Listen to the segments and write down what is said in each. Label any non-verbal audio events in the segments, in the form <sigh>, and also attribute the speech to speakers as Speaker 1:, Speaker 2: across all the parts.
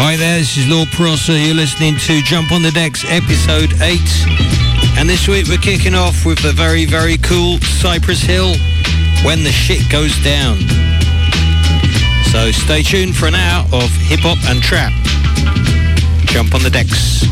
Speaker 1: Hi there, this is Lord Prosser. You're listening to Jump on the Decks, episode 8. And this week we're kicking off with the very, very cool Cypress Hill, When the Shit Goes Down. So stay tuned for an hour of hip-hop and trap. Jump on the Decks.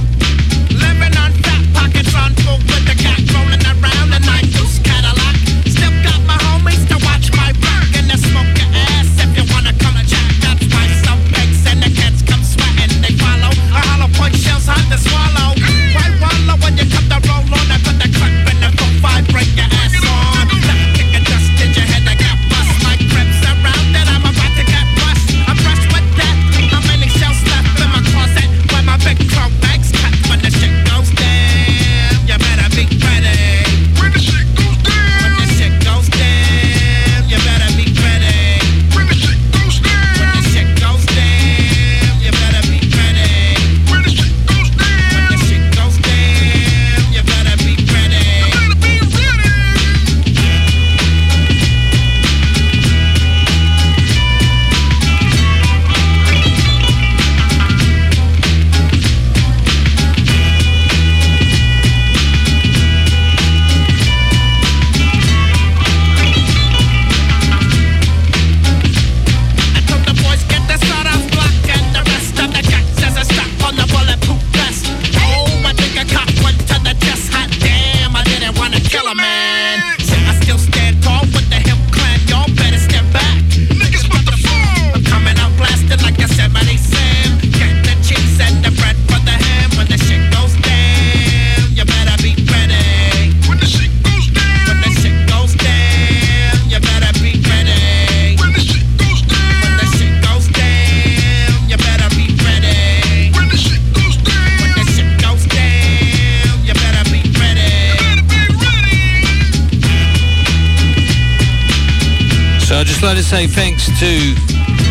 Speaker 1: Say thanks to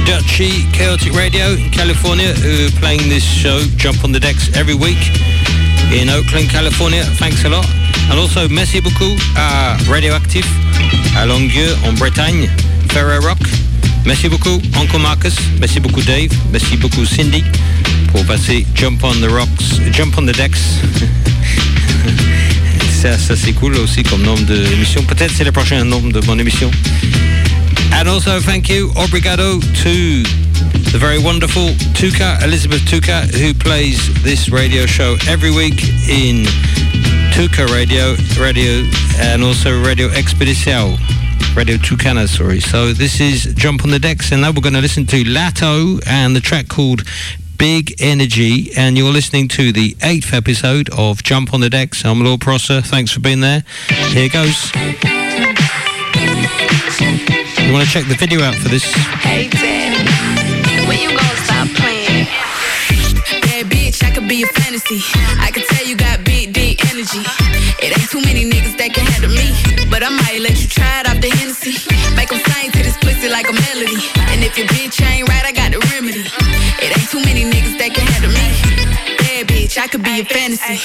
Speaker 1: Dutchy Chaotic Radio in California who are playing this show, Jump on the Decks, every week in Oakland, California. Thanks a lot. And also, merci beaucoup à Radioactive, à Longueuil, en Bretagne, Ferrer Rock. Merci beaucoup, Uncle Marcus. Merci beaucoup, Dave. Merci beaucoup, Cindy, pour passer Jump on the Rocks, Jump on the Decks. <laughs> ça, c'est cool aussi comme nom d'émission. Peut-être c'est le prochain nom de mon émission. And also thank you, obrigado, to the very wonderful Tuka, Elizabeth Tuka, who plays this radio show every week in Tuca Radio, Radio, and also Radio Expedição. Radio Tucana, sorry. So this is Jump on the Decks, and now we're going to listen to Latto and the track called Big Energy, and you're listening to the eighth episode of Jump on the Decks. I'm Lord Prosser. Thanks for being there. Here goes. Want to check the video out for this?
Speaker 2: Hey, when you gonna stop playing? Bad bitch, I could be a fantasy. I could tell you got big, energy. It ain't too many niggas that can handle me. But I might let you try it the Hennessy. Make 'em sing to this pussy like a melody. And if your bitch ain't right, I got the remedy. It ain't too many niggas that can handle me. Bad bitch, I could be a fantasy.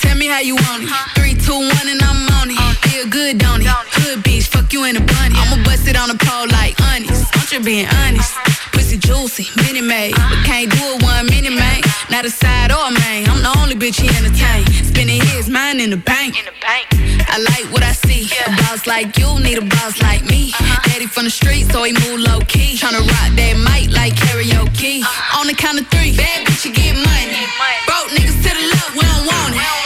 Speaker 2: Tell me how you want it. Three, two, one, and I'm on it. Feel good, don't it? Hood bitch, fuck you in a bunny. I'ma bust it on the pole like honest. I'm just being honest. Pussy juicy, mini made. But can't do it one minute, man. Not a side or a main. I'm the only bitch he entertain. Spending his mind in the bank. I like what I see. A boss like you need a boss like me. Uh-huh. Daddy from the street, so he move low key. Tryna rock that mic like karaoke. Uh-huh. On the count of three, bad bitch, you get money. Broke niggas to the left, we don't want it.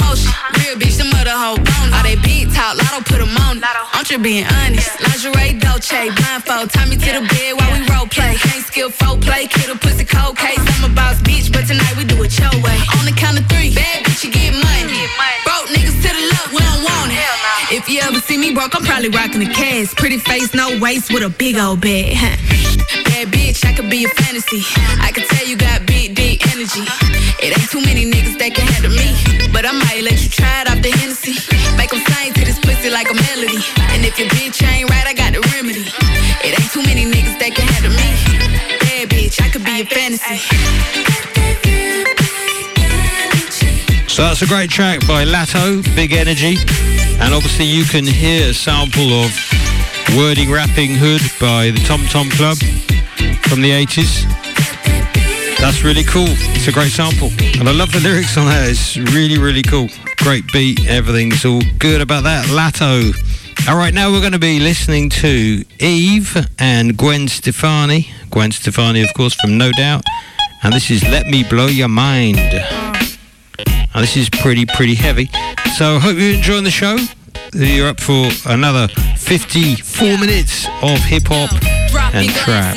Speaker 2: motion. Real bitch, the mother hoe bone. All they big talk, lotto put them on. I'm just being honest. Lingerie, Dolce, blindfold. Tie me to the bed while we role play. Can't skill folk play, kid a pussy cold
Speaker 3: case.
Speaker 2: I'm a boss bitch, but tonight we do it your way. On the count of three, bad bitch, you get money.
Speaker 3: Broke niggas I'm probably rocking the cash. Pretty face, no waist with a big old bag. Bad bitch, I could be a fantasy. I could tell you got big, energy. It ain't too many niggas that can handle me. But I might let you try it off the Hennessy. Make them sing to this pussy like a melody. And if your bitch ain't right, I got the remedy. It ain't too many niggas that can handle me. Bad bitch, I could be a fantasy.
Speaker 4: So that's a great track by Latto, Big Energy. And obviously you can hear a sample of Wordy Rappinghood by the Tom Tom Club from the 80s. That's really cool. It's a great sample. And I love the lyrics on that. It's really, really cool. Great beat. Everything's all good about that. Latto. All right, now we're going to be listening to Eve and Gwen Stefani. Gwen Stefani, of course, from No Doubt. And this is Let Me Blow Your Mind. Now, this is pretty, pretty heavy. So, hope you're enjoying the show. You're up for another 54 minutes of hip hop and trap.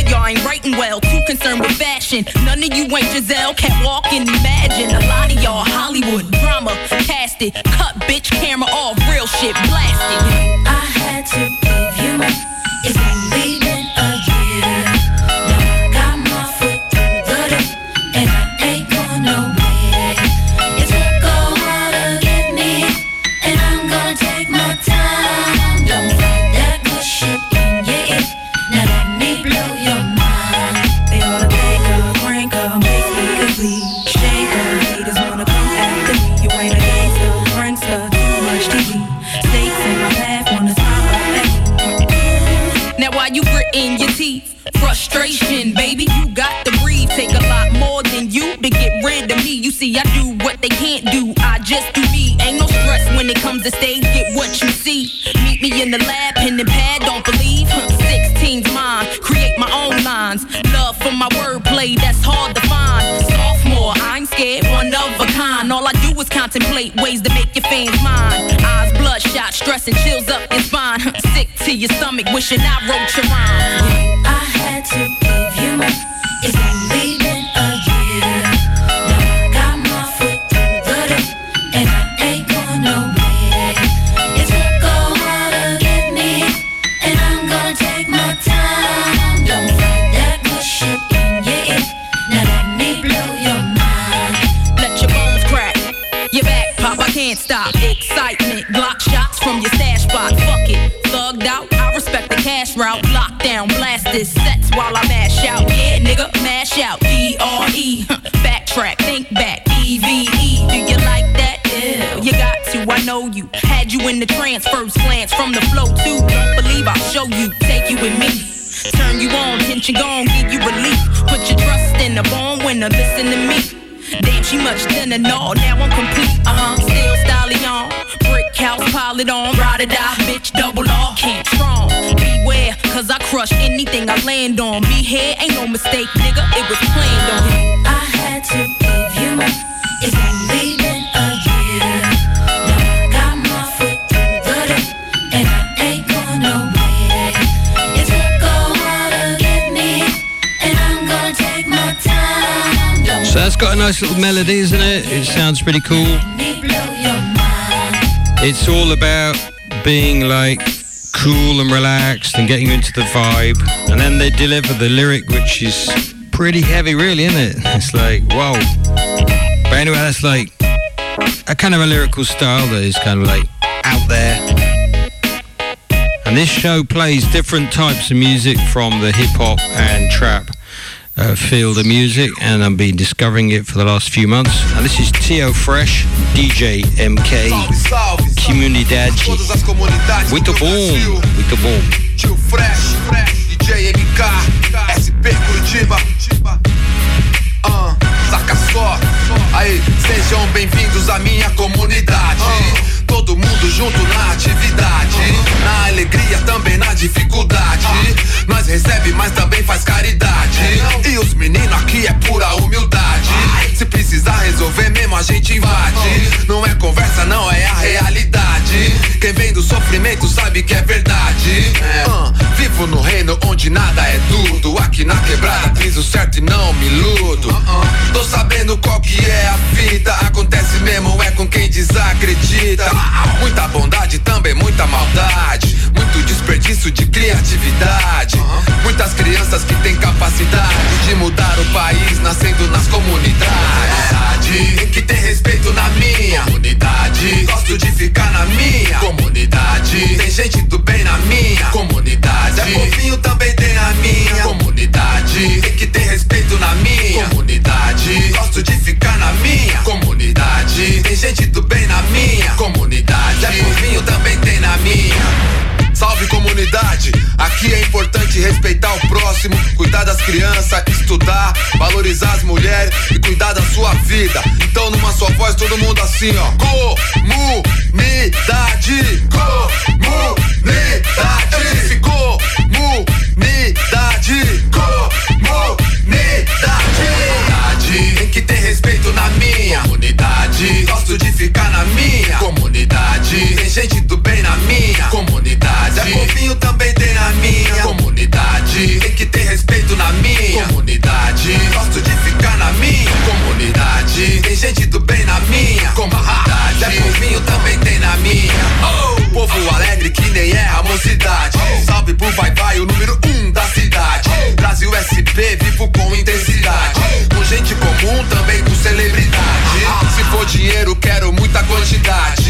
Speaker 3: y'all ain't writing well, too concerned with fashion. None of you ain't Giselle, can't walk and imagine. A lot of y'all Hollywood drama, cast it. Cut bitch camera off, real shit blasted. Gritting your teeth? Frustration, baby, you got to breathe. Take a lot more than you to get rid of me. You see, I do what they can't do. I just do me. Ain't no stress when it comes to stage. Get what you see. Meet me in the lab, pen and pad. Don't believe. Huh, 16's mine. Create my own lines. Love for my wordplay. That's hard to find. Sophomore, I'm scared. One of a kind. All I do is contemplate ways to make your fans mine. Stress and chills up your spine. Sick to your stomach, wishing I wrote your rhyme.
Speaker 5: I had to give you my. It's only been a year. Now I got my foot through the door, and I ain't going nowhere. It took a while to get me, and I'm gonna take my time. Don't that good shit in your ear. Now let me blow your mind.
Speaker 3: Let your bones crack. Your back pop, I can't stop. Excitement, Lockdown, blast this sets while I mash out. Yeah, nigga, mash out. D R E. <laughs> Backtrack, think back. E V E. Do you like that? Ew, you got to. I know you. Had you in the trance, first glance from the flow too. Believe I'll show you. Take you with me. Turn you on, tension gone, give you relief. Put your trust in the born winner, listen to me. Damn, she much thinner, no, now I'm complete. Uh huh, still styling on. Brick house, pile it on. Ride or die, bitch, double R. Can't strong. Beware, cause I crush anything I land on. Me here, ain't no mistake, nigga, it was planned on.
Speaker 5: I had to give you my. It's only been a year. Now I got my foot through the door, and I ain't going nowhere. It took a while to get me, and I'm gonna take my time. Don't
Speaker 4: So that's got a nice little melody, isn't it? It sounds pretty cool.
Speaker 5: let me blow your mind.
Speaker 4: It's all about being like cool and relaxed and getting you into the vibe. And then they deliver the lyric, which is pretty heavy, really, isn't it? It's like, whoa. But anyway, that's like a kind of a lyrical style that is kind of like out there. And this show plays different types of music from the hip hop and trap uh, field of music, and I've been discovering it for the last few months. And this is Tio Fresh, DJ MK,
Speaker 6: Salve, salve, salve.
Speaker 4: Comunidade.
Speaker 6: Todas as comunidades
Speaker 4: Muito bom, muito bom.
Speaker 6: Tio Fresh, DJ MK, SP Curitiba. Ah, saca só. Aí, sejam bem-vindos à minha comunidade. todo mundo junto na atividade. Na alegria, também na dificuldade. Nós recebe, mas também faz caridade. E os meninos aqui é pura humildade. Se precisar resolver mesmo, a gente invade. Não é conversa, não, é a realidade. Quem vem do sofrimento sabe que é verdade. Uh, vivo no reino onde nada é tudo. Aqui na quebrada piso certo e não me iludo. Tô sabendo qual que é a fita. Acontece mesmo, é com quem desacredita. Muita bondade, também muita maldade. Muito desperdício de criatividade. Muitas crianças que têm capacidade de mudar o país, nascendo nas comunidades. Tem que ter respeito na minha comunidade. Gosto de ficar na minha comunidade. Tem gente do bem na minha comunidade. Zé Povinho também tem na minha comunidade. Tem que ter respeito na minha comunidade. Gosto de ficar na minha comunidade. Tem gente do bem na minha comunidade. Zé Povinho também tem na minha. Próximo, cuidar das crianças, estudar, valorizar as mulheres e cuidar da sua vida. Então numa só voz todo mundo assim, ó. Comunidade, comunidade, disse comunidade, comunidade. Tem que ter respeito na minha comunidade. Gosto de ficar na minha comunidade. Tem gente do bem na minha comunidade. Zé Povinho também tem comunidade. Tem que ter respeito na minha comunidade. Gosto de ficar na minha comunidade. Tem gente do bem na minha comunidade. Zé Povinho também tem na minha. Oh, povo alegre que nem é a mocidade. Salve pro vai vai, o número um da cidade. Brasil SP, vivo com intensidade. Com gente comum, também com celebridade. Se for dinheiro, quero muita quantidade.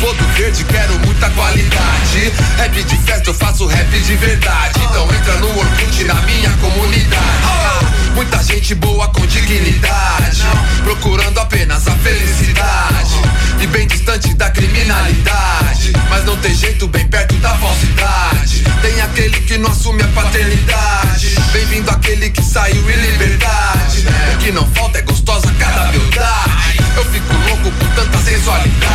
Speaker 6: For do verde, quero muita qualidade. Rap de festa, eu faço rap de verdade. Então entra no Orkut na minha comunidade. Muita gente boa com dignidade. Procurando apenas a felicidade. E bem distante da criminalidade. Mas não tem jeito bem perto da falsidade. Tem aquele que não assume a paternidade. Bem-vindo aquele que saiu em liberdade. O que não falta é gostosa cada beldade. Eu fico louco por tanta sensualidade.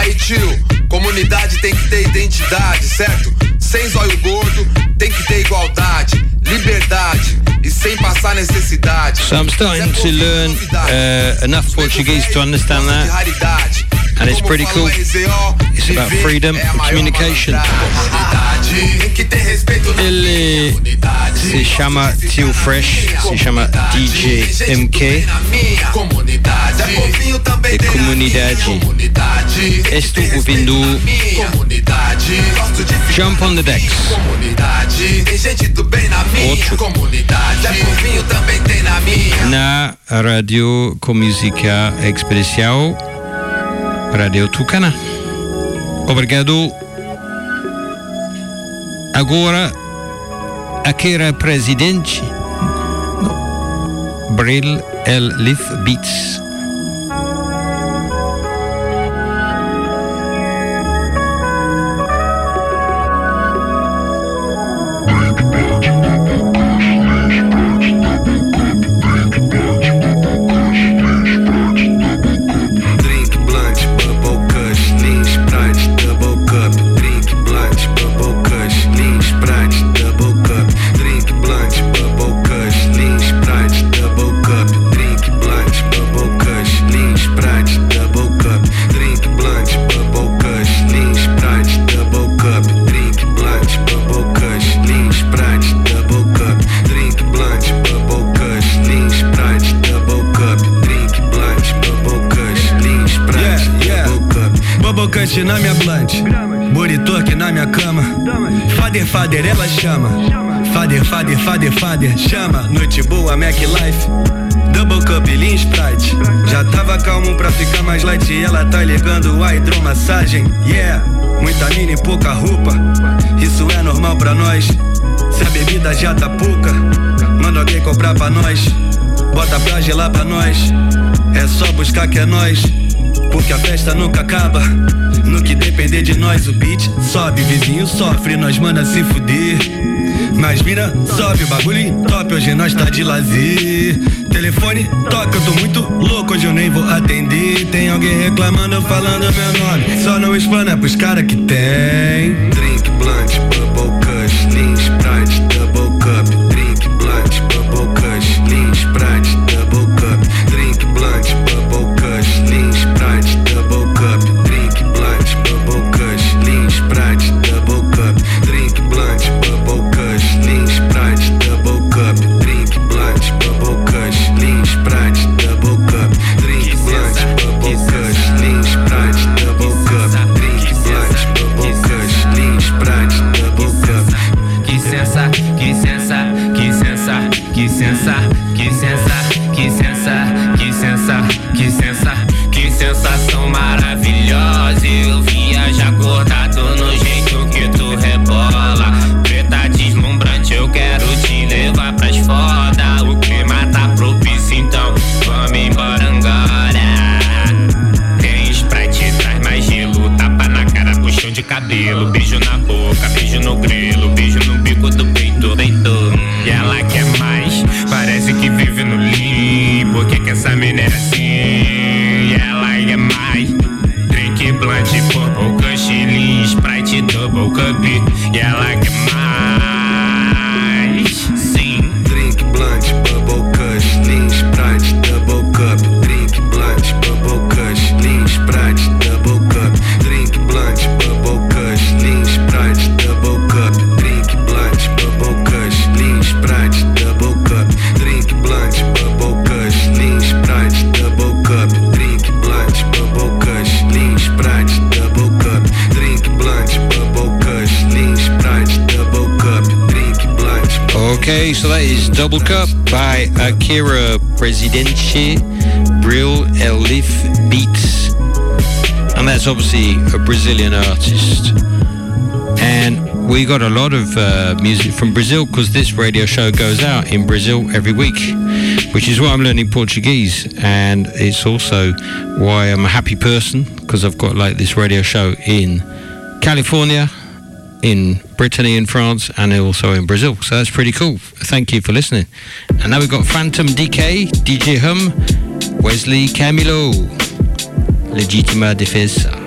Speaker 6: Aí tio, comunidade tem que ter identidade, certo? Sem zóio gordo, tem que ter igualdade, liberdade e sem passar necessidade.
Speaker 4: So I'm starting to learn uh, enough Portuguese to understand that. And it's pretty cool. It's about freedom of communication. Ele se chama Tio Fresh, se chama DJ MK e comunidade. Estou ouvindo Jump on the Decks. Outro. Na rádio com música especial Rádio Tucana. Obrigado. Agora, aqui era presidente Brill El Leaf Beats.
Speaker 7: Fader Chama, noite boa, Mac Life. Double Cup, Lean Sprite. Já tava calmo pra ficar mais light E ela tá ligando a hidromassagem Yeah, muita mina e pouca roupa. Isso é normal pra nós. Se a bebida já tá pouca Manda alguém comprar pra nós. Bota pra gelar pra nós. É só buscar que é nós. Porque a festa nunca acaba. No que depender de nós, o beat sobe. Vizinho sofre, nós manda se fuder. Mas mira, sobe o bagulho top. Hoje nós tá de lazer. Telefone toca, eu tô muito louco. Hoje eu nem vou atender. Tem alguém reclamando, falando meu nome. Só não explana pros cara que tem.
Speaker 8: Drink blunt, bubble
Speaker 9: Double Cup by Akira Presidente, Brill Elif Beats. And that's obviously a Brazilian artist. And we got a lot of uh, music from Brazil because this radio show goes out in Brazil every week, which is why I'm learning Portuguese. And it's also why I'm a happy person because I've got like this radio show in California, in Brittany in France and also in Brazil. So that's pretty cool. Thank you for listening. And now we've got Phantom DK, DJ Hum, Wesley Camilo, Legitima Defesa.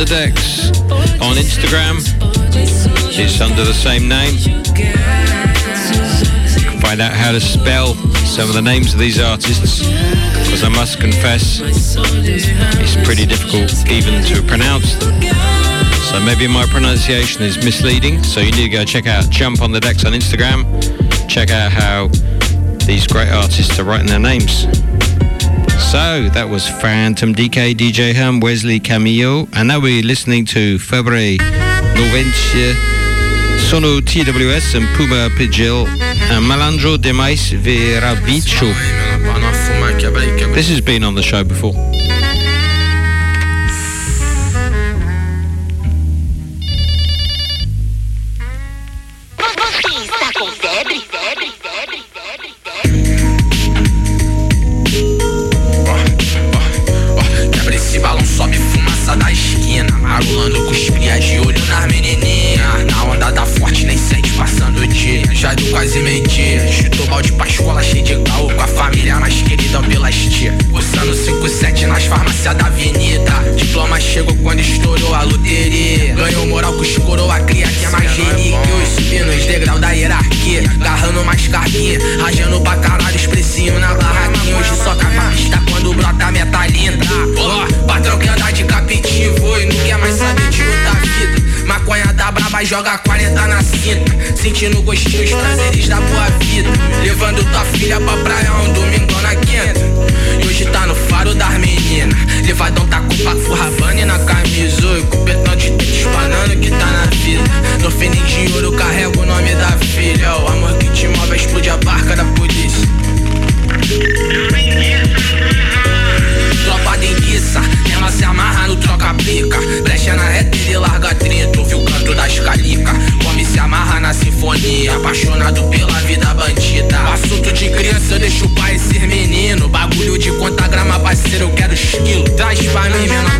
Speaker 9: the decks on Instagram. It's under the same name. Find out how to spell some of the names of these artists because I must confess it's pretty difficult even to pronounce them. So maybe my pronunciation is misleading. So you need to go check out Jump on the Decks on Instagram. Check out how these great artists are writing their names. So that was Phantom DK, DJ Ham, Wesley Camillo, and now we're listening to Fabre Noventia, Sono TWS and Puma Pigil, and Malandro de Vera Verabicho. This has been on the show before.
Speaker 10: Sinfonia, apaixonado pela vida bandida. Assunto de criança eu deixo o pai ser menino. Bagulho de conta grama, parceiro, eu quero esquilo. Traz pra mim, menor,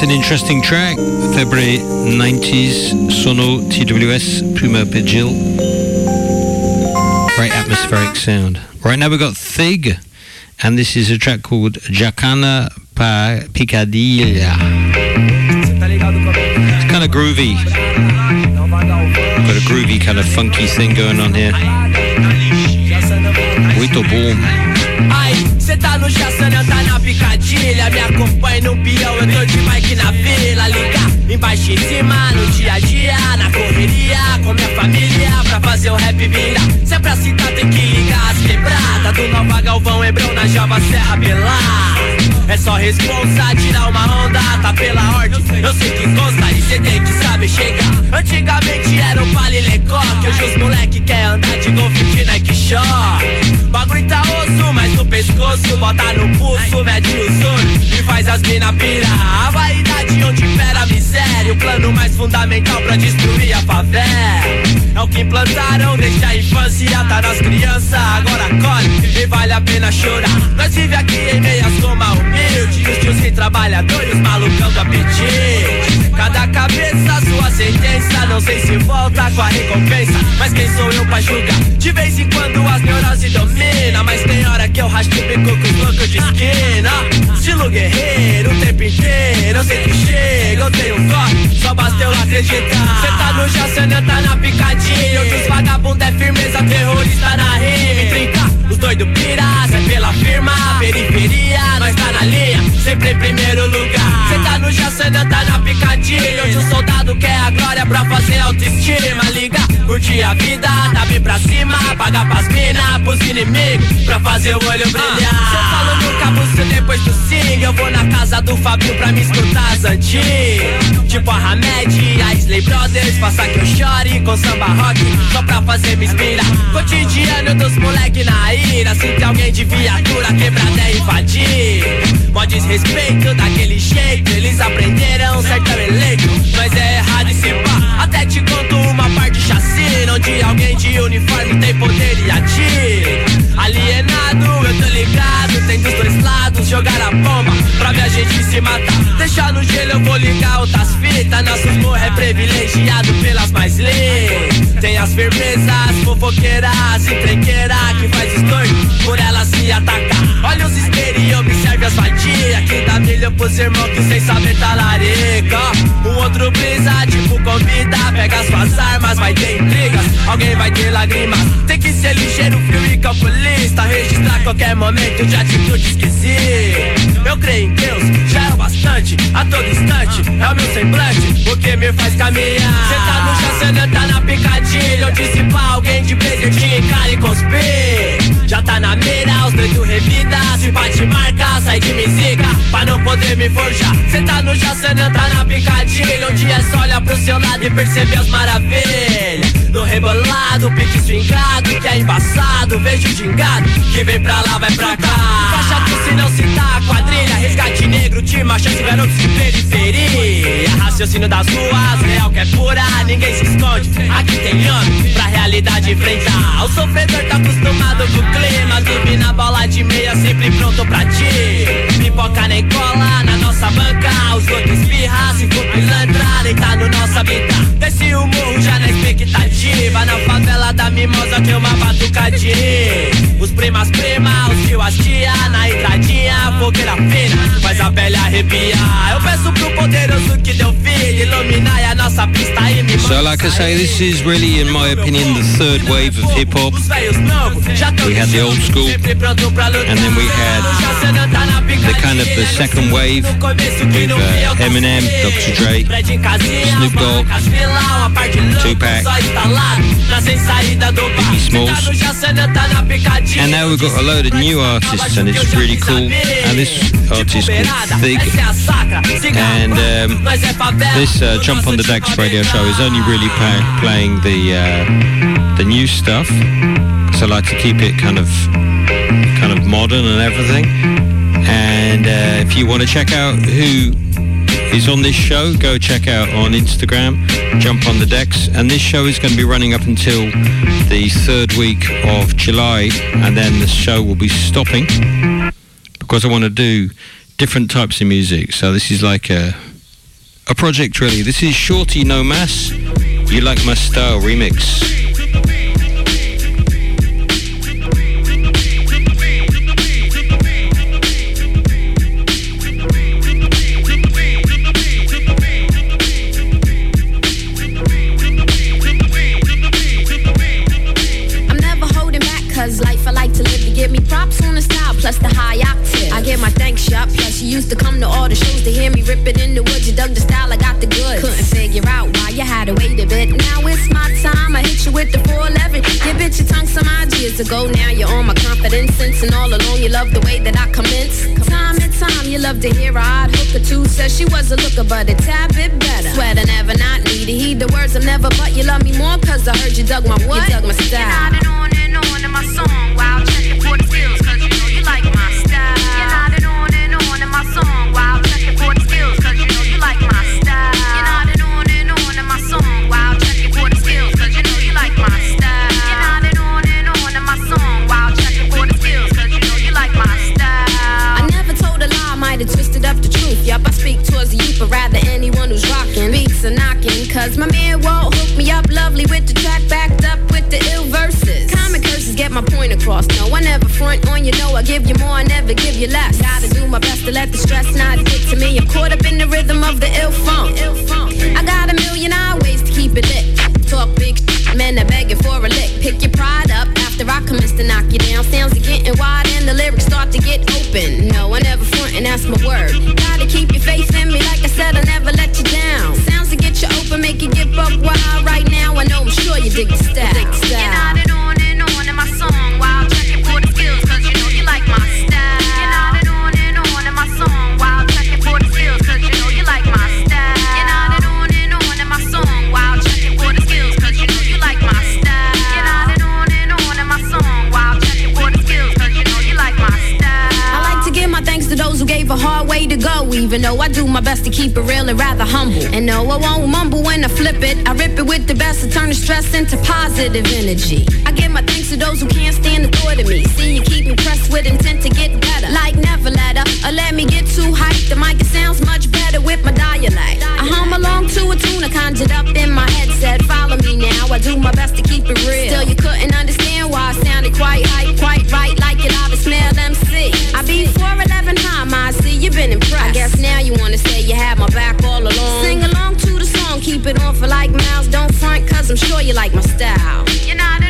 Speaker 4: that's an interesting track. February 90s, Sono TWS, Puma Pidgil. Very atmospheric sound. Right now we've got Thig, and this is a track called Jacana Pa Picadilha. It's kind of groovy. Got a groovy kind of funky thing going on here. Muito bom.
Speaker 10: Ai, cê tá no Jaçanã, tá na picadilha. Me acompanha no peão, eu tô de bike na vila Ligar embaixo em cima, no dia a dia Na correria, com minha família Pra fazer o rap virar Se é pra citar, tem que ligar as quebradas. Do Nova Galvão, Hebrão, na Java, Serra, Belar É só responsa, tirar uma onda Tá pela ordem, eu sei que consta E cê tem que saber chegar. Antigamente era um palilecó Que hoje os moleque quer andar de golfe de Nike Short. Bagulho tá osso, mas no pescoço Bota no pulso, mede os olhos E faz as mina pirar A vaidade onde impera a miséria O plano mais fundamental pra destruir a favela. É o que implantaram desde a infância Tá nas crianças, agora colhe E vale a pena chorar. Nós vive aqui em meias coma humilde. Os tios sem trabalhadores, malucão do apetite. Cada cabeça sua sentença. Não sei se volta com a recompensa Mas quem sou eu pra julgar? De vez em quando as neuroses dominam Mas tem hora que eu rasgo o bico com os loucos de esquina. Estilo guerreiro o tempo inteiro Eu sei que chega, eu tenho corte Só basta eu acreditar. Cê tá no Jaçanã, tá na picadinha. Outros vagabundo é firmeza, terrorista na rima. Trinca, os doido pirata É pela firma, periferia Nós tá na linha, sempre em primeiro lugar. Cê tá no Jaçanã, tá na picadinha. Onde o soldado quer a glória pra fazer autoestima Liga, curtir a vida, tá pra cima Pagar pras mina, pros inimigos Pra fazer o olho brilhar. Cê falou no cabuço depois do sing. Eu vou na casa do Fabio pra me escutar antigas. Tipo a Hamed, a Slay Brothers Faça que eu chore com samba rock Só pra fazer me inspirar Cotidiano dos moleque na ira Se tem alguém de viatura quebrada é invadir. Mó desrespeito daquele jeito Eles aprenderam certo é eleito Mas é errado esse pá. Até te conto uma parte chacina Onde alguém de uniforme tem poder e atira Alienado, eu tô ligado Tem dos dois lados jogar a bomba Pra me gente se matar. Deixar no gelo, eu vou ligar outras fitas. Nossos morros é privilegiado pelas mais leis. Tem as firmezas, fofoqueiras e trequeiras que faz estorno por elas se atacar. Olha os isqueiros e observe as vadias. Que dá milho pros irmãos que sem saber talarica. O outro brisa, tipo convida. Pega as suas armas, vai ter intrigas. Alguém vai ter lágrimas. Tem que ser ligeiro, frio e calculista. Registrar qualquer momento de atitude esquisita. Eu creio em Deus, já é o bastante. A todo instante, é o meu semblante. O que me faz caminhar. Cê tá no chão, cê tá na picadilha. Se pá, alguém de presentinho encara e conspira. Já tá na mira, os doidos revida. Se bate marca, sai de me zica. Pra não poder me forjar. Cê tá no cê tá na picadilha. Onde é só olhar pro seu lado e perceber as maravilhas. No rebolado, pique swingado, que é embaçado. Vejo gingado, que vem pra lá, vai pra cá. Faixa tu se não citar, quadrilha, resgate negro, time, chance, garotos de periferia. Raciocínio das ruas, real que é pura, ninguém se esconde. Aqui tem ano pra realidade enfrentar. O sofredor tá acostumado com o clima, vive na bola de meia, sempre pronto pra ti. Pele arrepiar. Eu peço pro poderoso que deu filho, iluminar a nossa pista e
Speaker 4: So, like I say, this is really, in my opinion, the third wave of hip hop. We had the old school, and then we had the kind of the second wave with uh, Eminem, Dr. Dre, Snoop Dogg, Tupac, Biggie Smalls, and now we've got a load of new artists, and it's really cool. And this artist called Thig, and um, this uh, Jump on the Decks radio show is only really pa- playing the uh, the new stuff. So I like to keep it kind of kind of modern and everything. And uh, if you want to check out who is on this show, go check out on Instagram, Jump on the Decks. And this show is going to be running up until the third week of July, and then the show will be stopping because I want to do different types of music. So this is like a a project really. This is Shorty No Mass. You like my style remix.
Speaker 11: I'm never holding back, cause life I like to live to give me props on the style, plus the high plus you used to come to all the shows to hear me rip it in the woods. You dug the style, I got the goods. Couldn't figure out why you had to wait a bit. Now it's my time, I hit you with the 411. You bit your tongue some odd years ago, now you're on my confidence. Since and all along, you love the way that I commence. Time and time, you love to hear a odd hook or two. Says she was a looker, but a bit better. Sweater never not need to heed the words of never, but you love me more, cause I heard you dug my what? You dug my style. Across. No, I never front on you, know I give you more, I never give you less. Gotta do my best to let the stress not get to me. I'm caught up in the rhythm of the ill funk. I got a million ways to keep it lit. Talk big men are begging for a lick. Pick your pride up after I commence to knock you down. Sounds are getting wide and the lyrics start to get open. No, I never front and that's my word. even though I do my best to keep it real and rather humble. And no, I won't mumble when I flip it. I rip it with the best to turn the stress into positive energy. I give my thanks to those who can't stand the thought of me. See, you keep me pressed with intent to get better. Like never let up, or let me get too hyped. The mic, it sounds much better with my dialect. I hum along to a tune I conjured up in my headset. Follow me now, I do my best to keep it real. Still, you couldn't on for like miles. Don't front, cause I'm sure you like my style. You nodded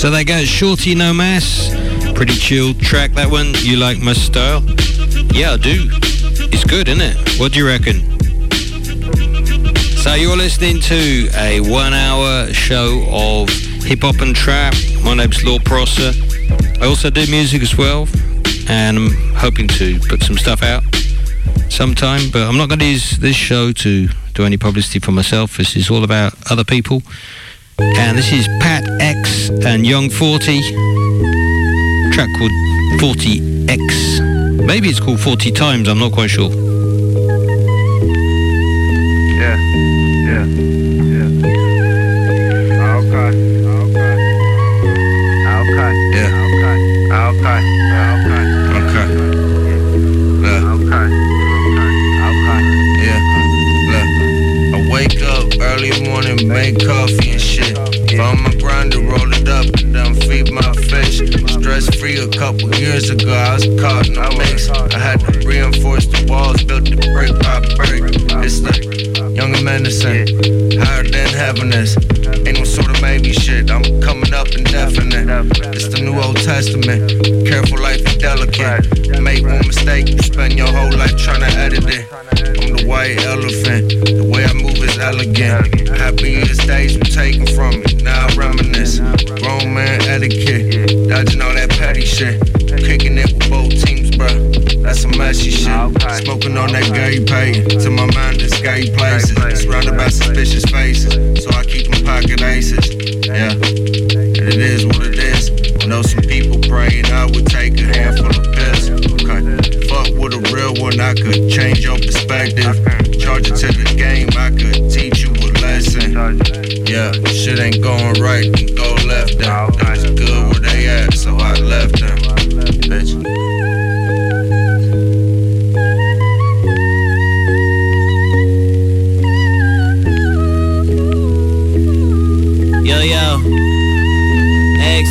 Speaker 4: So they go, Shorty No Mass. Pretty chill track, that one. You like my style? Yeah, I do. It's good, isn't it? What do you reckon? So you're listening to a one hour show of hip hop and trap. My name's Lord Prosser. I also do music as well, and I'm hoping to put some stuff out sometime, but I'm not going to use this show to do any publicity for myself. This is all about other people. And this is Pat X and Young 40. Track called 40X. Maybe it's called 40 times, I'm not quite sure.
Speaker 12: Yeah, yeah.
Speaker 13: Coffee and shit. Found my grinder, roll it up and then feed my fish. Stress free a couple years ago, I was caught in a mix. I had to reinforce the walls, built it brick by brick. It's like younger medicine, higher than happiness. Ain't no sort of maybe shit, I'm coming up indefinite. It's the new Old Testament. Careful life is delicate. Make one mistake, you spend your whole life trying to edit it. I'm the white elephant. The elegant. Happiest days were taken from me. Now I reminisce. Grown man etiquette. Dodging all that petty shit. Kicking it with both teams, bruh. That's some messy shit. Smoking on that gay pay. To my mind, it's gay places. Surrounded by suspicious faces. So I keep them pocket aces. Yeah. And it is what it is. I know some people praying I would take a handful of pills. Okay. Fuck with a real one, I could change your perspective. Charge it to the game, I could Yeah, shit ain't going right, go left them. Them good where they at, so I left them. Bitch.
Speaker 14: Yo, yo. X.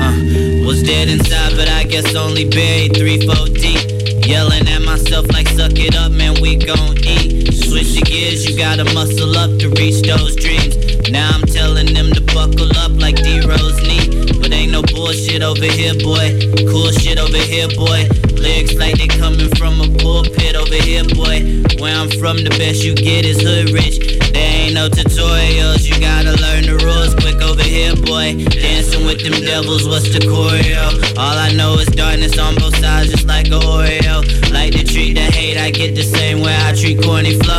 Speaker 14: Uh, was dead inside, but I guess only buried 3 4 deep. Yelling at myself like, suck it up, man, we gon' eat. Switch the gears, you gotta muscle up to reach those dreams. Now I'm telling them to buckle up like D Rose need. But ain't no bullshit over here, boy. Cool shit over here, boy. Lyrics like they coming from a pulpit over here, boy. Where I'm from, the best you get is hood rich. There ain't no tutorials, you gotta learn the rules quick over here, boy. Dancing with them devils, what's the choreo? All I know is darkness on both sides, just like a Oreo. Like to treat the hate, I get the same way I treat corny flows.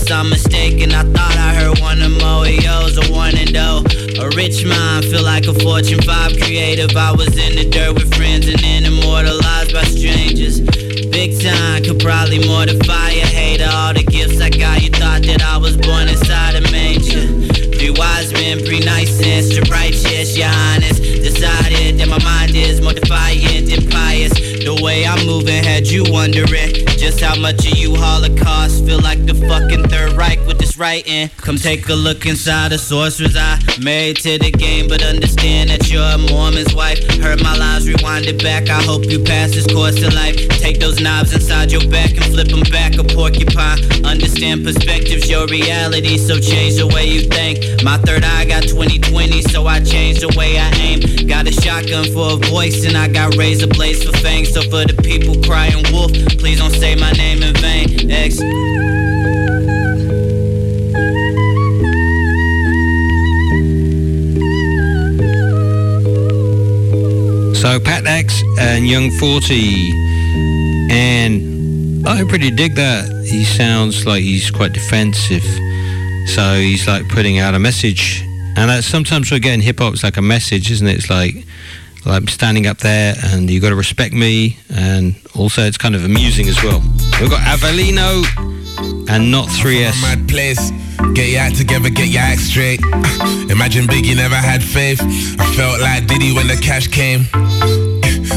Speaker 14: Unless I'm mistaken, I thought I heard one of Moeo's a warning though. A rich mind, feel like a Fortune 5 creative. I was in the dirt with friends and then immortalized by strangers. Big time, could probably mortify a hater. All the gifts I got, you thought that I was born inside a manger. Three wise men, pre nice sense, to righteous, your honest. Decided that my mind is more defiant and pious. The way I'm moving had you wondering just how much of you Holocaust feel like the fucking Third Reich with this writing. Come take a look inside a sorcerer's eye. Married to the game, but understand that you're a Mormon's wife. Heard my lies, rewind it back. I hope you pass this course of life. Take those knobs inside your back and flip them back a porcupine. Understand perspective's your reality, so change the way you think. My third eye got 2020, so I changed the way I aim. Got a shotgun for a voice, and I got razor blades for fangs. So for the people crying wolf, please don't say my name in vain. X.
Speaker 4: So Pat X and Young 40. And I pretty dig that. He sounds like he's quite defensive. So he's like putting out a message. And that's sometimes we're getting hip hop, like a message, isn't it? It's like I'm standing up there and you've got to respect me. And also it's kind of amusing as well. We've got Avelino and Not3s.
Speaker 15: Mad place. Get your act together, get your act straight. <laughs> Imagine Biggie never had faith. I felt like Diddy when the cash came.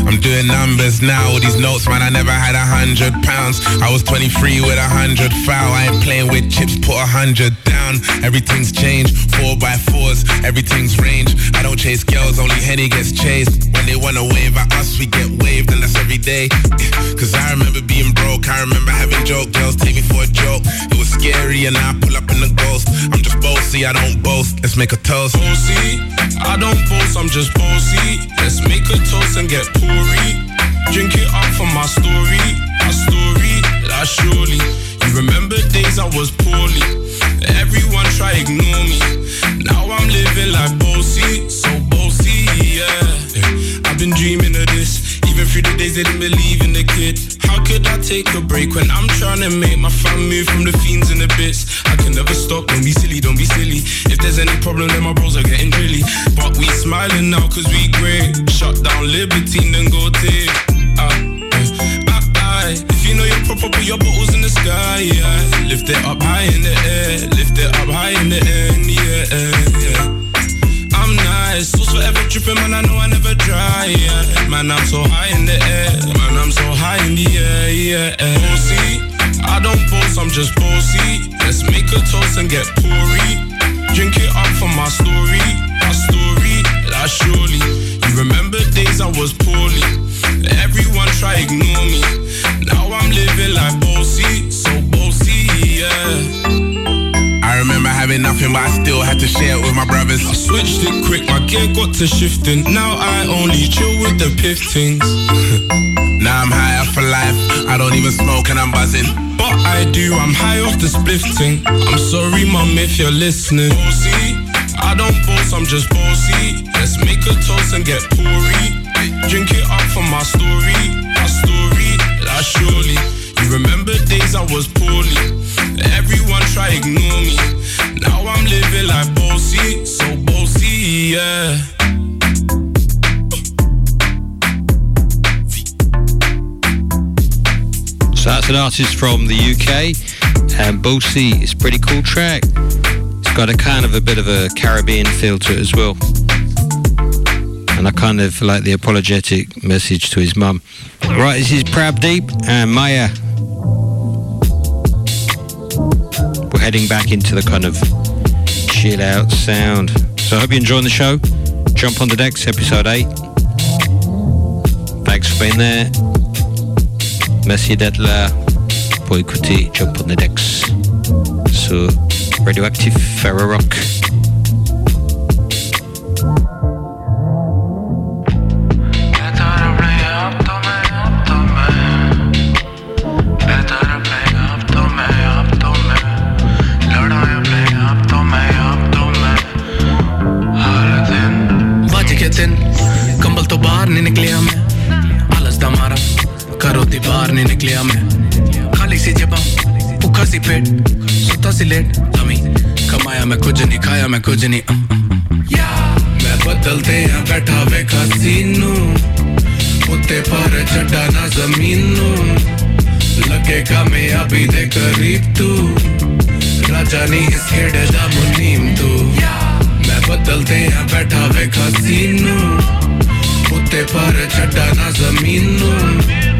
Speaker 15: I'm doing numbers now. All these notes, man, I never had a hundred pounds. I was 23 with a hundred foul. I ain't playing with chips, put a hundred down. Everything's changed, four by fours, everything's range. I don't chase girls, only Henny gets chased. When they wanna wave at us, we get waved, and that's every day. <laughs> Cause I remember being broke, I remember having joke girls take me for a joke. It was scary, and I pull up in the ghost. I'm just bossy, I don't boast. Let's make a toast.
Speaker 16: Bossy, I don't boast, I'm just bossy. Let's make a toast and get poory. Drink it up for my story, my story. That surely you remember days I was poorly. Everyone try to ignore me. Now I'm living like bossy, so bossy, yeah. Been dreaming of this. Even through the days they didn't believe in the kid. How could I take a break when I'm trying to make my fam move from the fiends and the bits? I can never stop, don't be silly, don't be silly. If there's any problem, then my bros are getting drilly. But we smiling now cause we great. Shut down Libertine, then go take. Ah, ah. If you know you're proper, put your bottles in the sky, yeah. Lift it up high in the air, lift it up high in the air, yeah, yeah. Nice, sauce forever dripping, man. I know I never dry. Yeah. Man, I'm so high in the air. Man, I'm so high in the air. Yeah, bossy. I don't boast, I'm just bossy. Let's make a toast and get poory. Drink it up for my story, my story. That surely you remember days I was poorly. Everyone try ignore me. Now I'm living like bossy, so bossy. Yeah.
Speaker 15: Having nothing, but I still had to share it with my brothers.
Speaker 16: I switched it quick, my gear got to shifting. Now I only chill with the piff things. <laughs>
Speaker 15: now I'm high up for life. I don't even smoke and I'm buzzing.
Speaker 16: But I do, I'm high off the spliff thing. I'm sorry, mum, if you're listening. Bossy, I don't boast, I'm just bossy. Let's make a toast and get poory. Drink it up for my story, my story. That surely you remember days I was poorly. Everyone try ignore me. Now I'm living like bossy, so bossy, yeah.
Speaker 4: So that's an artist from the UK, and um, Bossy is a pretty cool track. It's got a kind of a bit of a Caribbean feel to it as well. And I kind of like the apologetic message to his mum. Right, this is Proud Deep and Maya. Heading back into the kind of chill out sound. So I hope you're enjoying the show. Jump on the decks, episode 8. Thanks for being there. Merci d'être là pour écouter Jump on the Decks sur Radioactive Ferro Rock.
Speaker 17: ਦੀ ਬਾਹਰ ਨਹੀਂ ਨਿਕਲਿਆ ਮੈਂ ਖਾਲੀ ਸੀ ਜਬਾਂ ਭੁੱਖਾ ਸੀ ਪੇਟ ਸੁੱਤਾ ਸੀ late ਅਮੀ ਕਮਾਇਆ ਮੈਂ ਕੁਝ ਨਹੀਂ ਖਾਇਆ ਮੈਂ ਕੁਝ ਨਹੀਂ ਅਮ, ਅਮ, ਅਮ। ਮੈਂ ਬਦਲਦੇ ਆ ਬੈਠਾ ਵੇਖਾ ਸੀਨੂ ਉੱਤੇ ਪਰ ਛੱਡਾ ਨਾ ਜ਼ਮੀਨ ਨੂੰ ਲੱਗੇ ਕਾਮਯਾਬੀ ਦੇ ਕਰੀਬ ਤੂੰ ਰਾਜਾ ਨਹੀਂ ਇਸ ਖੇਡ ਦਾ ਮੁਨੀਮ ਤੂੰ ਮੈਂ ਬਦਲਦੇ ਆ ਬੈਠਾ ਵੇਖਾ ਸੀਨੂ ਉੱਤੇ ਪਰ ਛੱਡਾ ਨਾ ਜ਼ਮੀਨ ਨੂੰ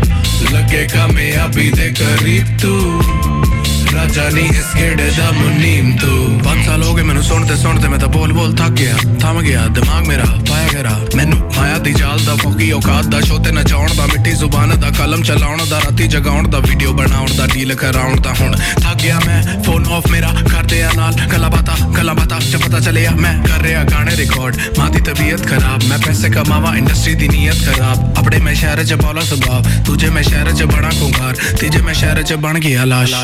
Speaker 17: लगेगा मैं अभी दे करीब तू। ਰਾਜਾ ਨਹੀਂ ਇਸ ਖੇਡ ਦਾ ਮੁਨੀਮ ਤੂੰ। ਪੰਜ ਸਾਲ ਹੋ ਗਏ ਮੈਨੂੰ ਸੁਣਦੇ ਸੁਣਦੇ ਮੈਂ ਤਾਂ ਬੋਲ ਬੋਲ ਥੱਕ ਗਿਆ। ਥਮ ਗਿਆ, ਦਿਮਾਗ ਮੇਰਾ ਪਾਇਆ ਘੇਰਾ ਮੈਨੂੰ ਮਾਇਆ ਦੀ ਜਾਲ ਦਾ ਫੋਕੀ ਔਕਾਤ ਦਾ ਸ਼ੋਤੇ ਨਚਾਉਣ ਦਾ ਮਿੱਠੀ ਜ਼ੁਬਾਨ ਦਾ ਕਲਮ ਚਲਾਉਣ ਦਾ, ਰਾਤੀ ਜਗਾਉਣ ਦਾ ਵੀਡੀਓ ਬਣਾਉਣ ਦਾ ਡੀਲ ਕਰਾਉਣ ਦਾ ਹੁਣ। ਥੱਕ ਗਿਆ ਮੈਂ ਫੋਨ ਆਫ ਮੇਰਾ ਕਰਦੇ ਆ ਨਾਲ। ਗੱਲਾਂ ਬਾਤਾਂ ਗੱਲਾਂ ਬਾਤਾਂ ਚ ਪਤਾ ਚੱਲਿਆ ਮੈਂ ਕਰ ਰਿਹਾ ਗਾਣੇ ਰਿਕਾਰਡ ਮਾਂ ਦੀ ਤਬੀਅਤ ਖਰਾਬ, ਮੈਂ ਪੈਸੇ ਕਮਾਵਾਂ ਇੰਡਸਟਰੀ ਦੀ ਨੀਅਤ ਖਰਾਬ। ਆਪਣੇ ਮੈਂ ਸ਼ਹਿਰ ਚ ਬੋਲਾ ਸੁਭਾਵ ਦੂਜੇ ਮੈਂ ਸ਼ਹਿਰ ਚ ਬਣਾ ਕੁੰਗਾਰ ਤੀਜੇ ਮੈਂ ਸ਼ਹਿਰ ਚ ਬਣ ਗਿਆ ਲਾਸ਼।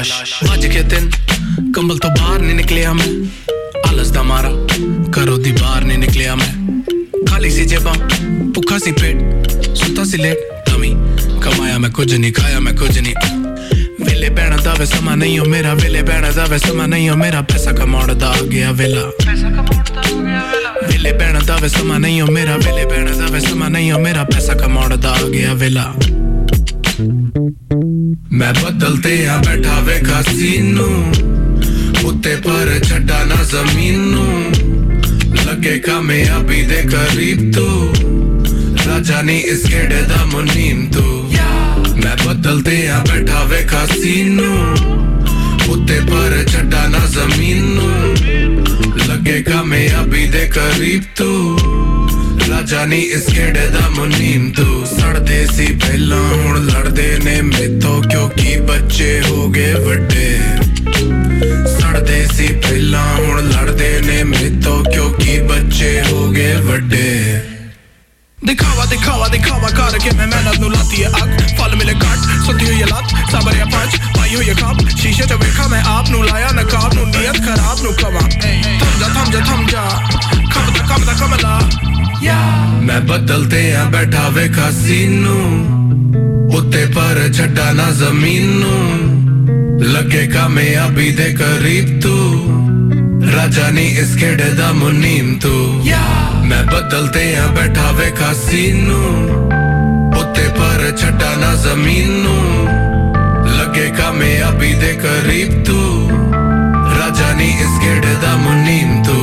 Speaker 17: ਵੱਜ ਕੇ ਦਿਨ ਕੰਬਲ ਤੋਂ ਬਾਹਰ ਨਹੀਂ ਨਿਕਲਿਆ ਮੈਂ ਆਲਸ ਦਾ ਮਾਰਾ ਘਰੋਂ ਦੀ ਬਾਹਰ ਨਹੀਂ ਨਿਕਲਿਆ ਮੈਂ ਖਾਲੀ ਸੀ ਜੇਬਾਂ ਭੁੱਖਾ ਸੀ ਪੇਟ ਸੁੱਤਾ ਸੀ ਲੇਟ ਤਮੀ ਕਮਾਇਆ ਮੈਂ ਕੁਝ ਨਹੀਂ ਖਾਇਆ ਮੈਂ ਕੁਝ ਨਹੀਂ ਵੇਲੇ ਪੈਣਾ ਦਾ ਵੇ ਸਮਾਂ ਨਹੀਂ ਹੋ ਮੇਰਾ ਵੇਲੇ ਪੈਣਾ ਦਾ ਵੇ ਸਮਾਂ ਨਹੀਂ ਹੋ ਮੇਰਾ ਪੈਸਾ ਕਮਾਉਣ ਦਾ ਆ ਗਿਆ ਵੇਲਾ ਵੇਲੇ ਪੈਣਾ ਦਾ ਵੇ ਸਮਾਂ ਨਹੀਂ ਹੋ ਮੇਰਾ ਵੇਲੇ ਪੈਣਾ ਦਾ ਵੇ ਸਮਾਂ ਨਹੀਂ ਹੋ ਮੇਰਾ ਪੈਸਾ ਕਮਾਉਣ ਦਾ ਆ ਗਿਆ ਵੇਲਾ ਮੈਂ ਬਦਲ ਤੇ ਆ ਬੈਠਾ ਵੇਖਾ ਸੀਨੂ ਉੱਤੇ ਪਰ ਛੱਡਾ ਨਾ ਜ਼ਮੀਨ ਨੂੰ ਲੱਗੇ ਕਾਮਯਾਬੀ ਦੇ ਕਰੀਬ ਤੂੰ ਰਾਜਾ ਨਹੀਂ ਇਸ ਖੇੜੇ ਦਾ ਮੁਨੀਮ ਤੂੰ ਮੈਂ ਬਦਲ ਤੇ ਆ ਬੈਠਾ ਵੇਖਾ ਸੀਨੂ ਉੱਤੇ ਪਰ ਛੱਡਾ ਨਾ ਜ਼ਮੀਨ ਨੂੰ ਲੱਗੇ ਕਾਮਯਾਬੀ ਦੇ ਕਰੀਬ ਤੂੰ ਰਾਜਾ ਨਹੀਂ ਇਸ ਖੇੜੇ ਦਾ ਮੁਨੀਮ ਤੂੰ ਸੜਦੇ ਸੀ ਪਹਿਲਾਂ ਹੁਣ ਲੜਦੇ ਨੇ ਮੇਤੋਂ ਕਿਉਂਕਿ ਬੱਚੇ ਹੋ ਗਏ ਵੱਡੇ ਸੜਦੇ ਸੀ ਪਹਿਲਾਂ ਹੁਣ ਲੜਦੇ ਨੇ ਮੇਤੋਂ ਕਿਉਂਕਿ ਬੱਚੇ ਹੋ ਗਏ ਵੱਡੇ
Speaker 18: ਦਿਖਾਵਾ ਦਿਖਾਵਾ ਦਿਖਾਵਾ ਕਰਕੇ ਮੈਂ ਮਿਹਨਤ ਨੂੰ ਲਾਤੀ ਹੈ ਅੱਗ ਫਲ ਮਿਲੇ ਕੱਟ ਸੁੱਤੀ ਹੋਈ ਹੈ ਲੱਤ ਸਬਰ ਆ ਪੰਜ ਪਾਈ ਹੋਈ ਹੈ ਖੱਪ ਸ਼ੀਸ਼ੇ 'ਚ ਵੇਖਾ ਮੈਂ ਆਪ ਨੂੰ ਲਾਇਆ ਨਕਾਬ ਨੂੰ ਨੀਅਤ ਖਰਾਬ ਨੂੰ ਕਵਾਂ ਥਮ ਜਾ ਥਮ ਜਾ ਥਮ ਜਾ
Speaker 17: मैं बदलते हैं बैठा वे हसीनू उत्ते पर छड़ा ना जमीनू। लगे कामयाबी दे करीब तू। राजा नी इस खेड़े दा मुनीम तू। मैं बदलते हैं बैठा वे हसीनू उत्ते पर छड़ा ना जमीनू। लगे कामयाबी दे करीब तू। राजा नी इस खेड़े
Speaker 4: दा मुनीम तू।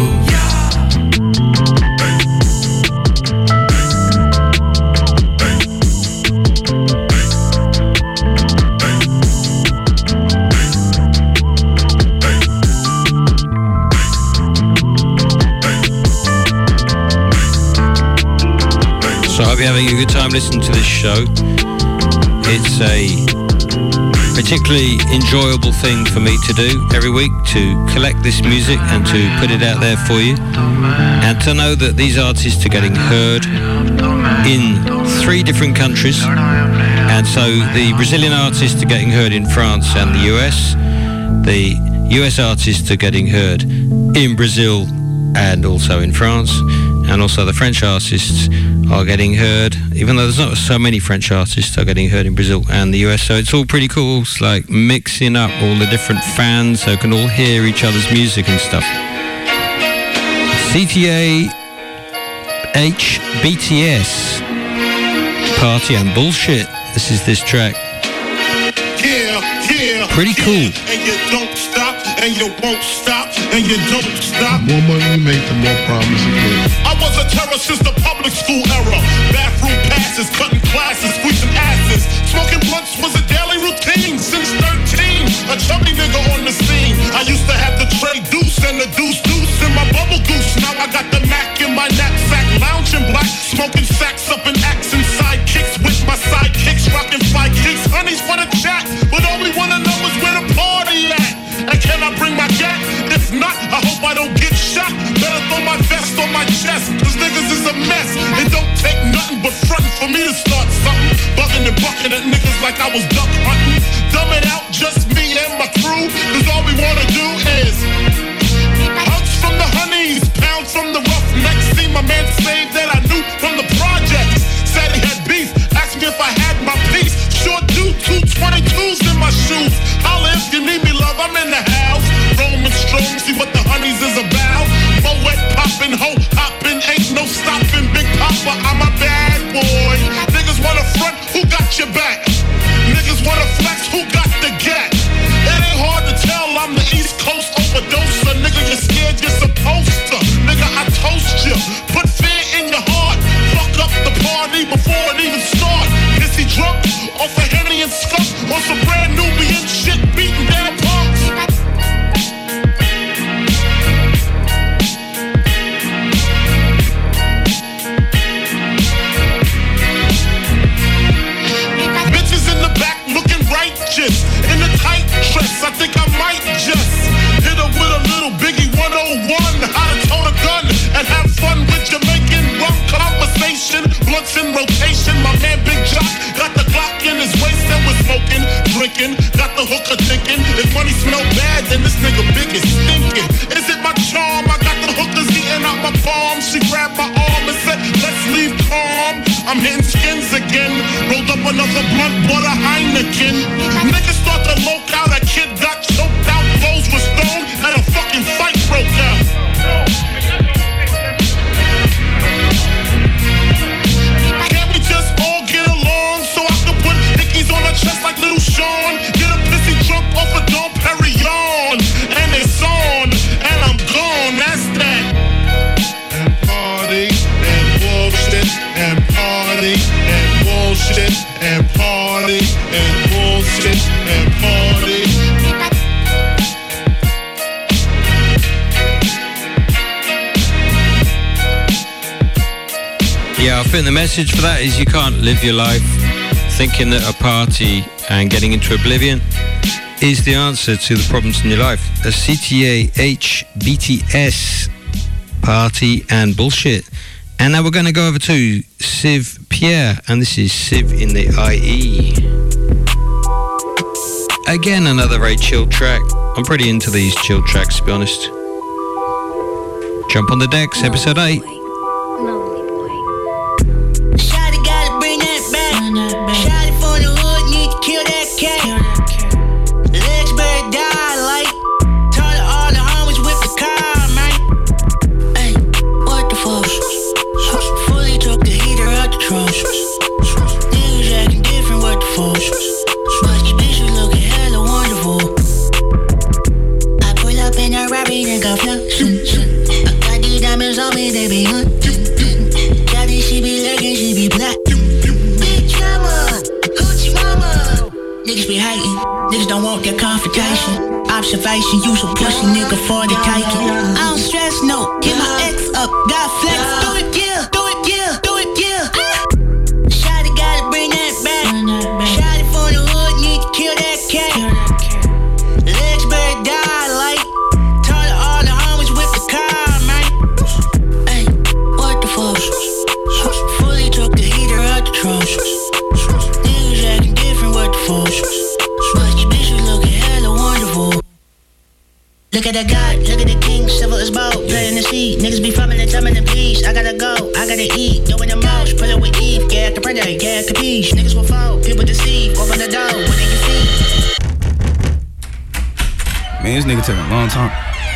Speaker 4: You're having a good time listening to this show. It's a particularly enjoyable thing for me to do every week to collect this music and to put it out there for you. And to know that these artists are getting heard in three different countries. And so the Brazilian artists are getting heard in France and the US. The US artists are getting heard in Brazil and also in France. And also the French artists are getting heard, even though there's not so many French artists are getting heard in Brazil and the US. So it's all pretty cool. It's like mixing up all the different fans so can all hear each other's music and stuff. CTA H BTS Party and Bullshit. This is this track.
Speaker 19: Yeah, yeah.
Speaker 4: Pretty cool.
Speaker 19: And you don't stop, and you won't stop, and you don't stop.
Speaker 20: more money you make, the more problems you get.
Speaker 19: I was a terror since the public school era. Bathroom passes, cutting classes, squeezing asses. Smoking blunts was a daily routine since 13. A chubby nigga on the scene. I'm hitting skins again. Rolled up another blunt, bought a Heineken. Niggas start to loke out. A kid got choked
Speaker 4: Yeah, I think the message for that is you can't live your life thinking that a party and getting into oblivion is the answer to the problems in your life. A CTA bts party and bullshit. And now we're going to go over to Siv Pierre, and this is Siv in the IE. Again, another very chill track. I'm pretty into these chill tracks, to be honest. Jump on the decks, episode 8.
Speaker 21: Confrontation. Observation, use a pussy nigga for the taking. I don't stress, no. Hit my ex up, got flex. Do Look at that guy, look at the king, silver is bold, blood in the sea. Niggas be farming and telling the please. I gotta go, I gotta eat, doing the most, pull it with Eve, yeah, the printer, yeah, capiche. Niggas will fall, people deceive, open the door, what do you see?
Speaker 22: Man, this nigga taking a long time.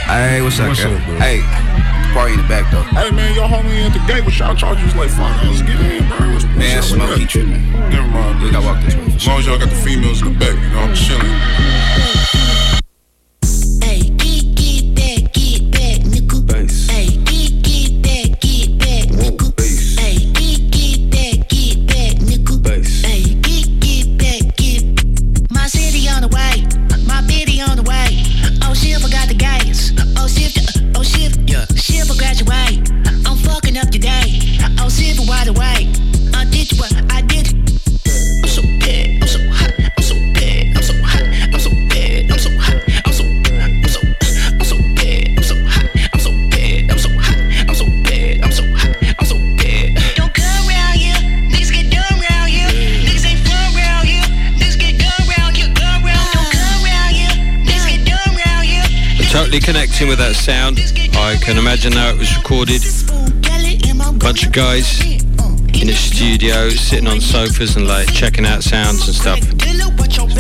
Speaker 22: Hey, what's up,
Speaker 19: What's
Speaker 22: girl?
Speaker 19: up, bro?
Speaker 22: Hey, party in the back though.
Speaker 19: Hey man, y'all homie at the gate with y'all charges was like five dollars. Get in, bro. What's, what's
Speaker 22: Man,
Speaker 19: up with
Speaker 22: smoke
Speaker 19: that?
Speaker 22: he tripping.
Speaker 19: Never mind.
Speaker 22: Look, I walk this way.
Speaker 19: As long as y'all got the females in the back, you know, I'm chilling.
Speaker 4: Connecting with that sound. I can imagine how it was recorded. Bunch of guys in a studio sitting on sofas and like checking out sounds and stuff.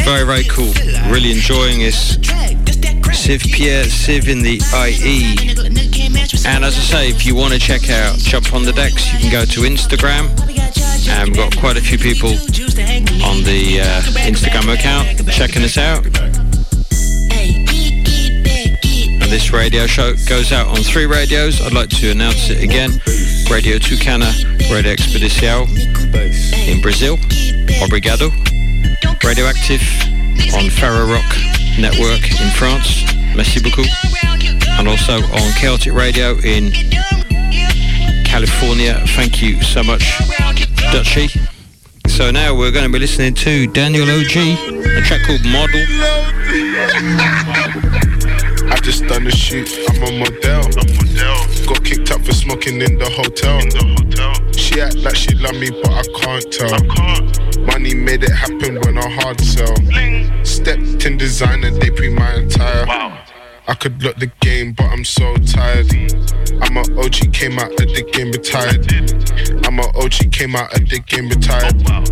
Speaker 4: Very, very cool. Really enjoying this. Civ Pierre, in the IE. And as I say, if you want to check out Jump on the Decks, you can go to Instagram. And we've got quite a few people on the uh, Instagram account checking us out. This radio show goes out on three radios. I'd like to announce it again. Radio Tucana, Radio Expedição in Brazil, Obrigado. Radioactive on Faro Rock Network in France, merci beaucoup. And also on Celtic Radio in California, thank you so much, Dutchy. So now we're going to be listening to Daniel OG, a track called Model. <laughs>
Speaker 23: I just done a shoot, I'm a model. Got kicked out for smoking in the hotel. She act like she love me, but I can't tell. Money made it happen when I hard sell. Stepped in designer, they pre my attire. I could look the game, but I'm so tired. I'm a OG, came out of the game retired. I'm a OG, came out of the game retired. Oh,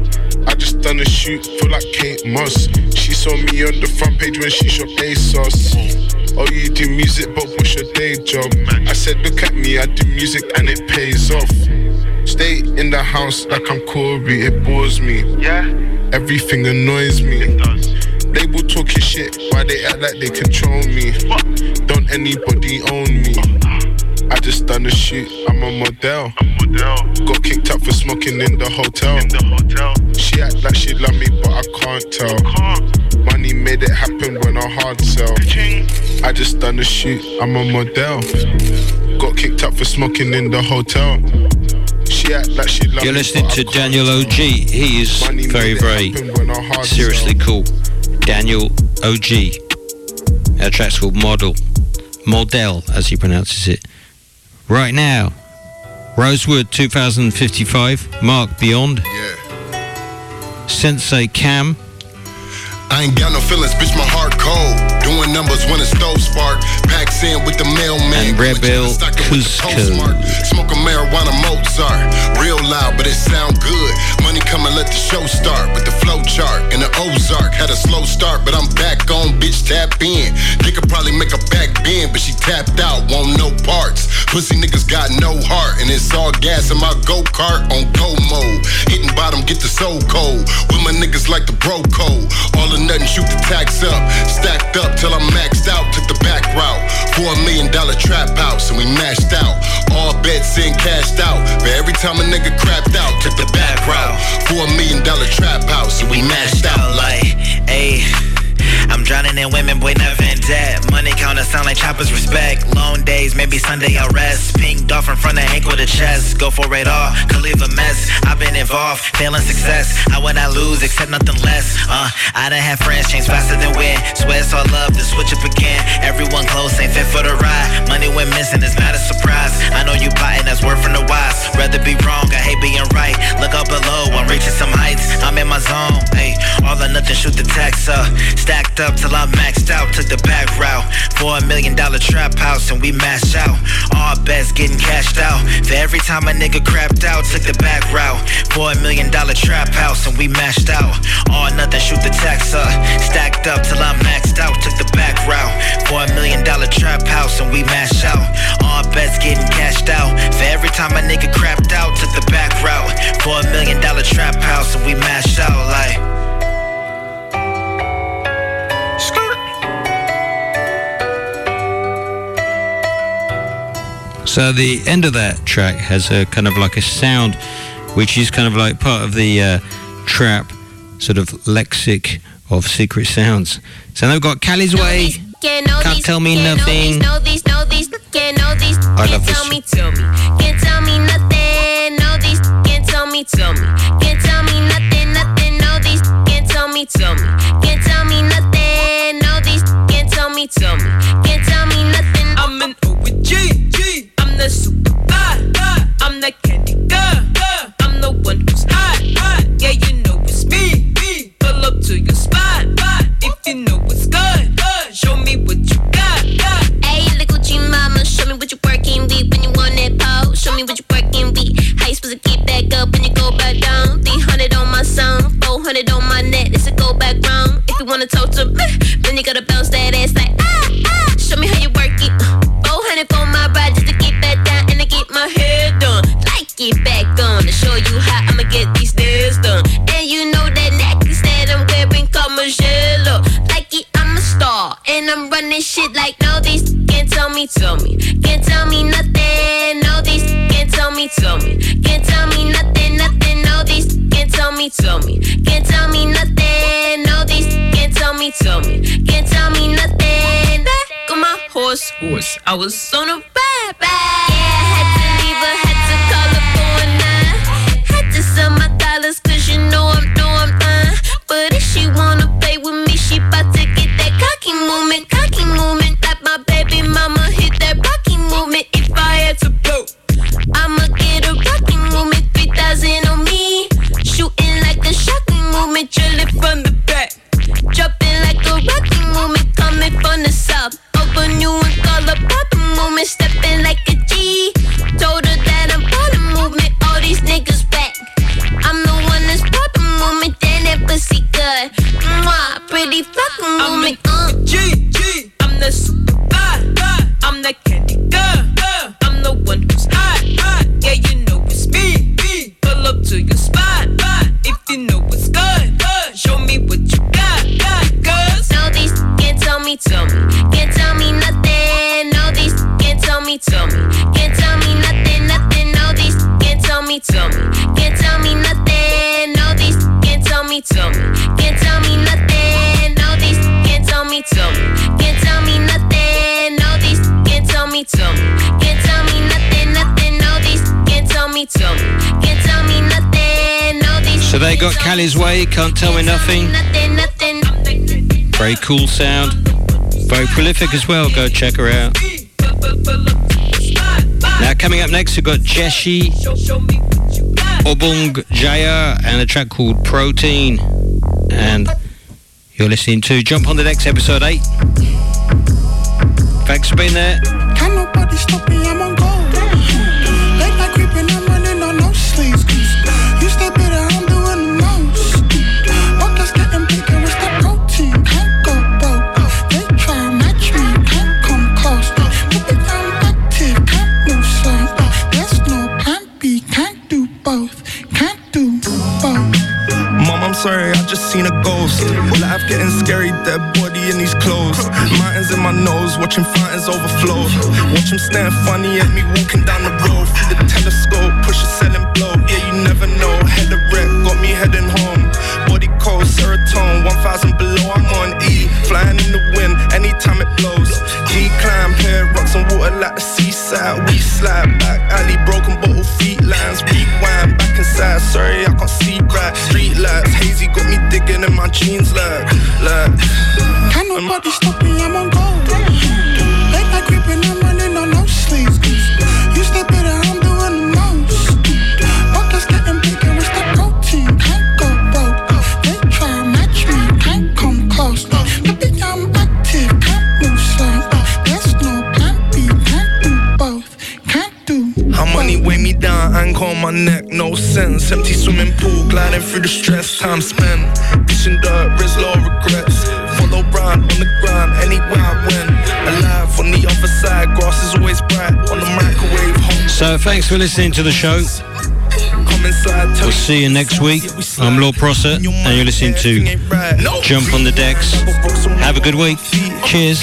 Speaker 23: I just done a shoot, feel like Kate Moss. She saw me on the front page when she shot ASOS. Oh, you do music, but what's your day job? I said, look at me, I do music and it pays off. Stay in the house like I'm Corey, it bores me. Yeah. Everything annoys me. Label talking shit, why they act like they control me? Don't anybody own me? I just done a shoot, I'm a model. Got kicked out for smoking in the hotel. She act like she love me, but I can't tell. Money made it happen when I hard sell. I just done a shoot, I'm a model. Got kicked out for smoking in the hotel. She act like she love
Speaker 4: You're listening to Daniel OG. He is very, very seriously cool. Daniel OG. That track's called Model. Model, as he pronounces it. Right now, Rosewood 2055, Mark Beyond. Sensei Cam.
Speaker 24: I ain't got no feelings, bitch, my heart cold. Doing numbers when the stove spark. Packs in with the mailman.
Speaker 4: And Rebel Cusco.
Speaker 24: Smoking marijuana Mozart. Real loud, but it sound good. Money come and let the show start. With the flow chart and the Ozark. Had a slow start, but I'm back on, bitch, tap in. They could probably make a back bend, but she tapped out, want no parts. Pussy niggas got no heart, and it's all gas in my go-kart on go mode. Hitting bottom, get the soul cold. With my niggas like the bro code. All or nothing, shoot the tax up. Stacked up till I'm maxed out, took the back route. Four million dollar trap house, and we mashed out. All bets in, cashed out. For every time a nigga crapped out, took the back route. Four million dollar trap house, and we mashed out like,
Speaker 25: Ayy. I'm drowning in women, boy, never in debt. Money counter sound like choppers respect. Long days, maybe Sunday I'll rest. Pink dolphin from the ankle to chest. Go for it all, could leave a mess. I've been involved, failing success. I would not lose, accept nothing less. Uh, I done had friends change faster than win. Swear it's all love, then switch up again. Everyone close, ain't fit for the ride. Money went missing, it's not a surprise. I know you plotting, that's worth from the wise. Rather be wrong, I hate being right. Look up below, I'm reaching some heights. I'm in my zone, hey. All or nothing, shoot the text up. Stacked up till I'm maxed out. Took the back route for a million dollar trap house and we mashed out. All bets getting cashed out. For every time a nigga crapped out, took the back route for a million dollar trap house and we mashed out. All nothing, shoot the tax up. Stacked up till I'm maxed out. Took the back route for a million dollar trap house and we mashed out. All bets getting cashed out. For every time a nigga crapped out, took the back route for a million dollar trap house and we mashed out like.
Speaker 4: So the end of that track has a kind of like a sound, which is kind of like part of the uh, trap sort of lexic of secret sounds. So they've got Cali's Way.
Speaker 26: Can't know
Speaker 4: Can't
Speaker 26: these,
Speaker 4: tell me nothing. I love this
Speaker 26: tell me, tell me. Can't tell me nothing. Know these, can't tell me, tell me. Can't tell me nothing, nothing. These, can't tell me, tell me. Wanna talk to I was on a bad, ride.
Speaker 4: Callie's Way, Can't Tell Me Nothing. Very cool sound. Very prolific as well. Go check her out. Now coming up next we've got Jeshi Obongjayar and a track called Protein. And you're listening to Jump on the Decks episode 8. Thanks for being there.
Speaker 13: Dead body in these clothes. Mountains in my nose, watching fountains overflow. Watch them staring funny at me walking down the road. Through the telescope, push a selling blow. Yeah, you never know. Head of wreck, got me heading home. Body cold, serotonin, 1000 below, I'm on E. Flying in the wind, anytime it blows. Decline, pair rocks and water like the seaside. We slide back, alley, broken bottle feet lines. Rewind, back inside, sorry, I can't see right. Street lights, hazy, got me digging in my jeans like, like.
Speaker 21: Can't nobody stop me, I'm on gold. Late night creeping, I'm running on no sleeves. You stay better, I'm doing the most. Buckets getting bigger, it's that protein. Can't go broke. They try and match me, can't come close. Baby, I'm active, can't move slow. There's no plan B, can't do both. Can't do
Speaker 13: How money weigh me down, anchor on my neck, no sense. Empty swimming pool, gliding through the stress, time spent.
Speaker 4: Thanks for listening to the show. We'll see you next week. I'm Lord Prosser, and you're listening to Jump on the Decks. Have a good week. Cheers.